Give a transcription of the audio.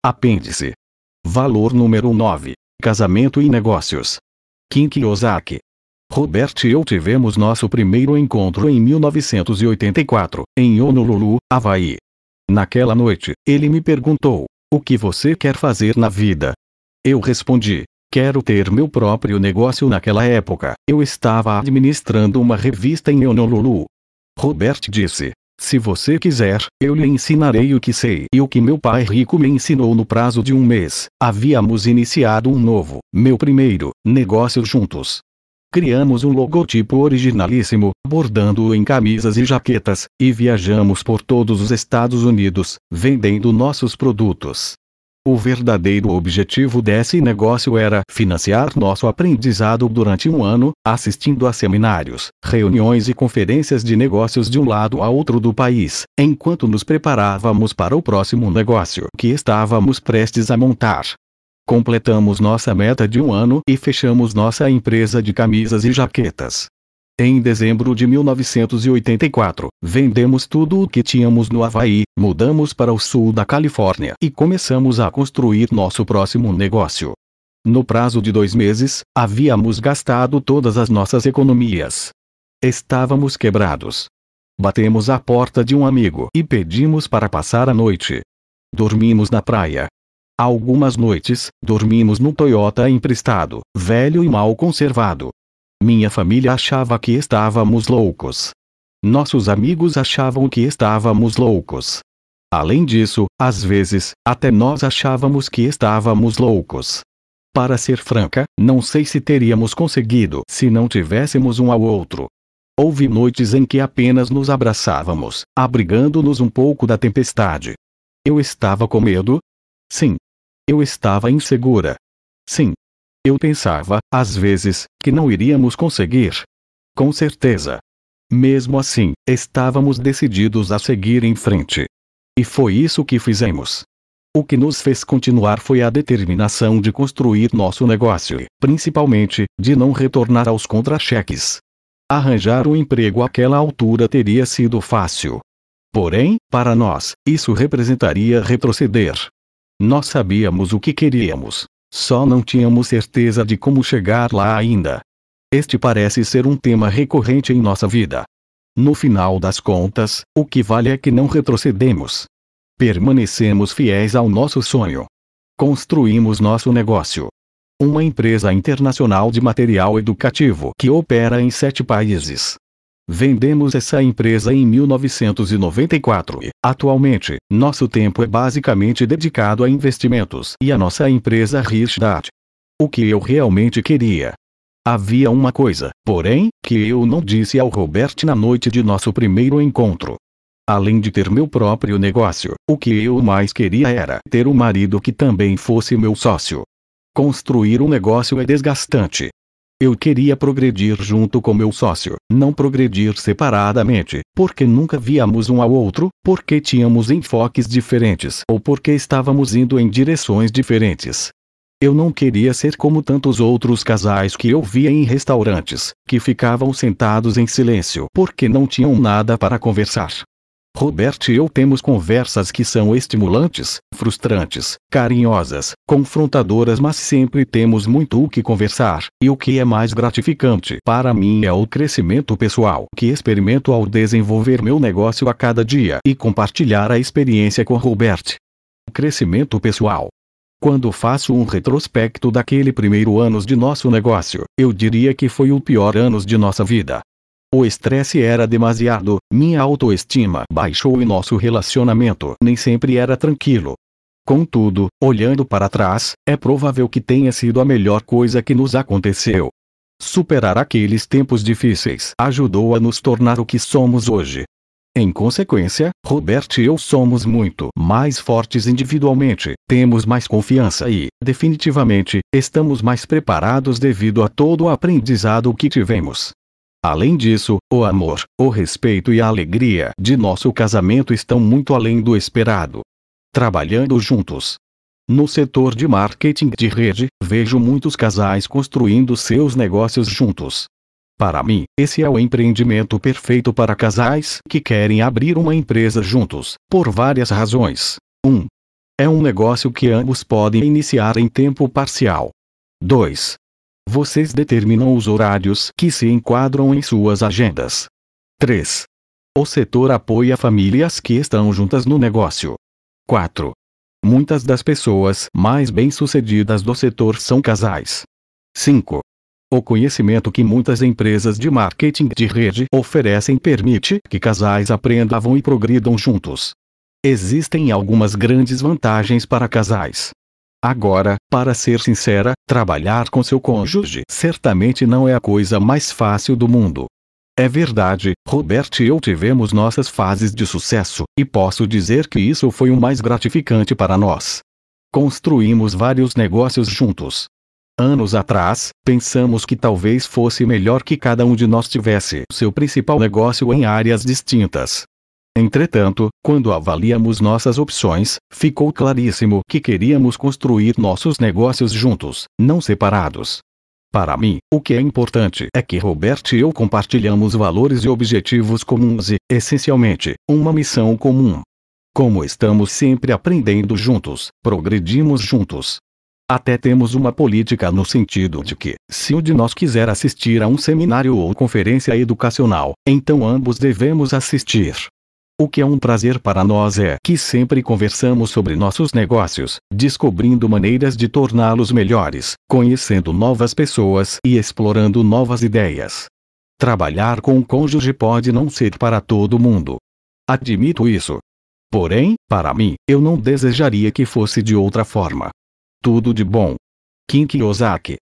Apêndice. Valor número 9. Casamento e negócios. Kim Kiyosaki. Robert e eu tivemos nosso primeiro encontro em 1984, em Honolulu, Havaí. Naquela noite, ele me perguntou: O que você quer fazer na vida? Eu respondi: Quero ter meu próprio negócio. Naquela época, eu estava administrando uma revista em Honolulu. Robert disse: Se você quiser, eu lhe ensinarei o que sei e o que meu pai rico me ensinou no prazo de um mês. Havíamos iniciado um novo, meu primeiro, negócio juntos. Criamos um logotipo originalíssimo, bordando-o em camisas e jaquetas, e viajamos por todos os Estados Unidos, vendendo nossos produtos. O verdadeiro objetivo desse negócio era financiar nosso aprendizado durante um ano, assistindo a seminários, reuniões e conferências de negócios de um lado a outro do país, enquanto nos preparávamos para o próximo negócio que estávamos prestes a montar. Completamos nossa meta de um ano e fechamos nossa empresa de camisas e jaquetas. Em dezembro de 1984, vendemos tudo o que tínhamos no Havaí, mudamos para o sul da Califórnia e começamos a construir nosso próximo negócio. No prazo de dois meses, havíamos gastado todas as nossas economias. Estávamos quebrados. Batemos à porta de um amigo e pedimos para passar a noite. Dormimos na praia, Algumas noites, dormimos no Toyota emprestado, velho e mal conservado. Minha família achava que estávamos loucos. Nossos amigos achavam que estávamos loucos. Além disso, às vezes, até nós achávamos que estávamos loucos. Para ser franca, não sei se teríamos conseguido se não tivéssemos um ao outro. Houve noites em que apenas nos abraçávamos, abrigando-nos um pouco da tempestade. Eu estava com medo? Sim, eu estava insegura. Sim. Eu pensava, às vezes, que não iríamos conseguir. Com certeza. Mesmo assim, estávamos decididos a seguir em frente. E foi isso que fizemos. O que nos fez continuar foi a determinação de construir nosso negócio e, principalmente, de não retornar aos contra-cheques. Arranjar um emprego àquela altura teria sido fácil. Porém, para nós, isso representaria retroceder. Nós sabíamos o que queríamos. Só não tínhamos certeza de como chegar lá ainda. Este parece ser um tema recorrente em nossa vida. No final das contas, o que vale é que não retrocedemos. Permanecemos fiéis ao nosso sonho. Construímos nosso negócio. Uma empresa internacional de material educativo que opera em sete países. Vendemos essa empresa em 1994 e, atualmente, nosso tempo é basicamente dedicado a investimentos e a nossa empresa Richard. O que eu realmente queria. Havia uma coisa, porém, que eu não disse ao Robert na noite de nosso primeiro encontro. Além de ter meu próprio negócio, o que eu mais queria era ter um marido que também fosse meu sócio. Construir um negócio é desgastante, eu queria progredir junto com meu sócio, não progredir separadamente, porque nunca víamos um ao outro, porque tínhamos enfoques diferentes ou porque estávamos indo em direções diferentes. Eu não queria ser como tantos outros casais que eu via em restaurantes, que ficavam sentados em silêncio porque não tinham nada para conversar. Robert e eu temos conversas que são estimulantes, frustrantes, carinhosas, confrontadoras, mas sempre temos muito o que conversar, e o que é mais gratificante para mim é o crescimento pessoal que experimento ao desenvolver meu negócio a cada dia e compartilhar a experiência com Robert. Crescimento pessoal. Quando faço um retrospecto daquele primeiro anos de nosso negócio, eu diria que foi o pior anos de nossa vida. O estresse era demasiado, minha autoestima baixou e nosso relacionamento nem sempre era tranquilo. Contudo, olhando para trás, é provável que tenha sido a melhor coisa que nos aconteceu. Superar aqueles tempos difíceis ajudou a nos tornar o que somos hoje. Em consequência, Robert e eu somos muito mais fortes individualmente, temos mais confiança e, definitivamente, estamos mais preparados devido a todo o aprendizado que tivemos. Além disso, o amor, o respeito e a alegria de nosso casamento estão muito além do esperado. Trabalhando juntos. No setor de marketing de rede, vejo muitos casais construindo seus negócios juntos. Para mim, esse é o empreendimento perfeito para casais que querem abrir uma empresa juntos, por várias razões. 1. Um, É um negócio que ambos podem iniciar em tempo parcial. 2. Vocês determinam os horários que se enquadram em suas agendas. 3. O setor apoia famílias que estão juntas no negócio. 4. Muitas das pessoas mais bem-sucedidas do setor são casais. 5. O conhecimento que muitas empresas de marketing de rede oferecem permite que casais aprendam e progridam juntos. Existem algumas grandes vantagens para casais. Agora, para ser sincera, trabalhar com seu cônjuge certamente não é a coisa mais fácil do mundo. É verdade, Robert e eu tivemos nossas fases de sucesso, e posso dizer que isso foi o mais gratificante para nós. Construímos vários negócios juntos, Anos atrás, pensamos que talvez fosse melhor que cada um de nós tivesse seu principal negócio em áreas distintas. Entretanto, quando avaliamos nossas opções, ficou claríssimo que queríamos construir nossos negócios juntos, não separados. Para mim, o que é importante é que Robert e eu compartilhamos valores e objetivos comuns e, essencialmente, uma missão comum. Como estamos sempre aprendendo juntos, progredimos juntos, até temos uma política no sentido de que, se um de nós quiser assistir a um seminário ou conferência educacional, então ambos devemos assistir. O que é um prazer para nós é que sempre conversamos sobre nossos negócios, descobrindo maneiras de torná-los melhores, conhecendo novas pessoas e explorando novas ideias. Trabalhar com um cônjuge pode não ser para todo mundo. Admito isso. Porém, para mim, eu não desejaria que fosse de outra forma. Tudo de bom. Kim Kiyosaki